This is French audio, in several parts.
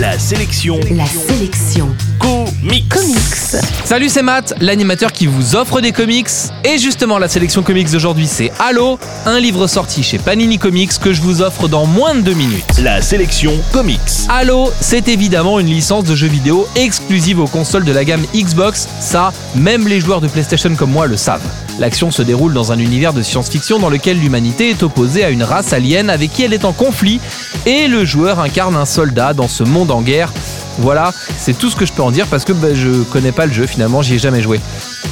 La sélection. La sélection. Comics. Comics. Salut, c'est Matt, l'animateur qui vous offre des comics. Et justement, la sélection comics d'aujourd'hui, c'est Halo, un livre sorti chez Panini Comics que je vous offre dans moins de deux minutes. La sélection comics. Halo, c'est évidemment une licence de jeux vidéo exclusive aux consoles de la gamme Xbox. Ça, même les joueurs de PlayStation comme moi le savent. L'action se déroule dans un univers de science-fiction dans lequel l'humanité est opposée à une race alien avec qui elle est en conflit et le joueur incarne un soldat dans ce monde en guerre. Voilà, c'est tout ce que je peux en dire parce que bah, je connais pas le jeu finalement, j'y ai jamais joué.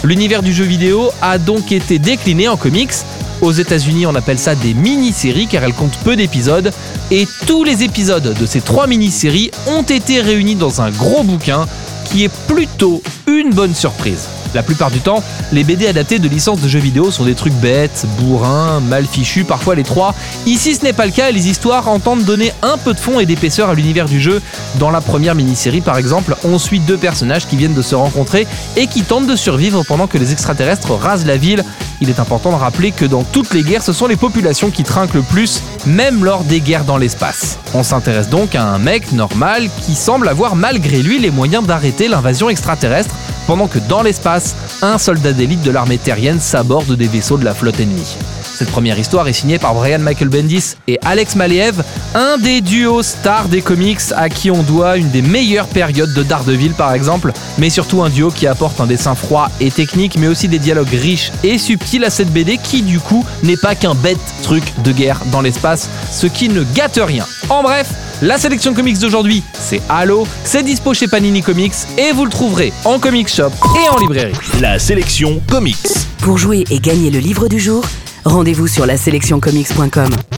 L'univers du jeu vidéo a donc été décliné en comics. Aux États-Unis, on appelle ça des mini-séries car elles comptent peu d'épisodes. Et tous les épisodes de ces trois mini-séries ont été réunis dans un gros bouquin qui est plutôt une bonne surprise. La plupart du temps, les BD adaptés de licences de jeux vidéo sont des trucs bêtes, bourrins, mal fichus, parfois les trois. Ici, ce n'est pas le cas les histoires entendent donner un peu de fond et d'épaisseur à l'univers du jeu. Dans la première mini-série, par exemple, on suit deux personnages qui viennent de se rencontrer et qui tentent de survivre pendant que les extraterrestres rasent la ville. Il est important de rappeler que dans toutes les guerres, ce sont les populations qui trinquent le plus, même lors des guerres dans l'espace. On s'intéresse donc à un mec normal qui semble avoir malgré lui les moyens d'arrêter l'invasion extraterrestre pendant que dans l'espace, un soldat d'élite de l'armée terrienne s'aborde des vaisseaux de la flotte ennemie. Cette première histoire est signée par Brian Michael Bendis et Alex Maliev, un des duos stars des comics à qui on doit une des meilleures périodes de Daredevil par exemple, mais surtout un duo qui apporte un dessin froid et technique, mais aussi des dialogues riches et subtils à cette BD qui du coup n'est pas qu'un bête truc de guerre dans l'espace, ce qui ne gâte rien. En bref, la sélection comics d'aujourd'hui, c'est Halo, c'est dispo chez Panini Comics et vous le trouverez en comic shop et en librairie. La sélection comics. Pour jouer et gagner le livre du jour, rendez-vous sur la sélectioncomics.com.